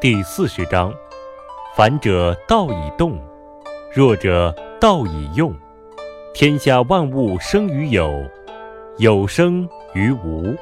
第四十章：凡者道以动，弱者道以用。天下万物生于有，有生于无。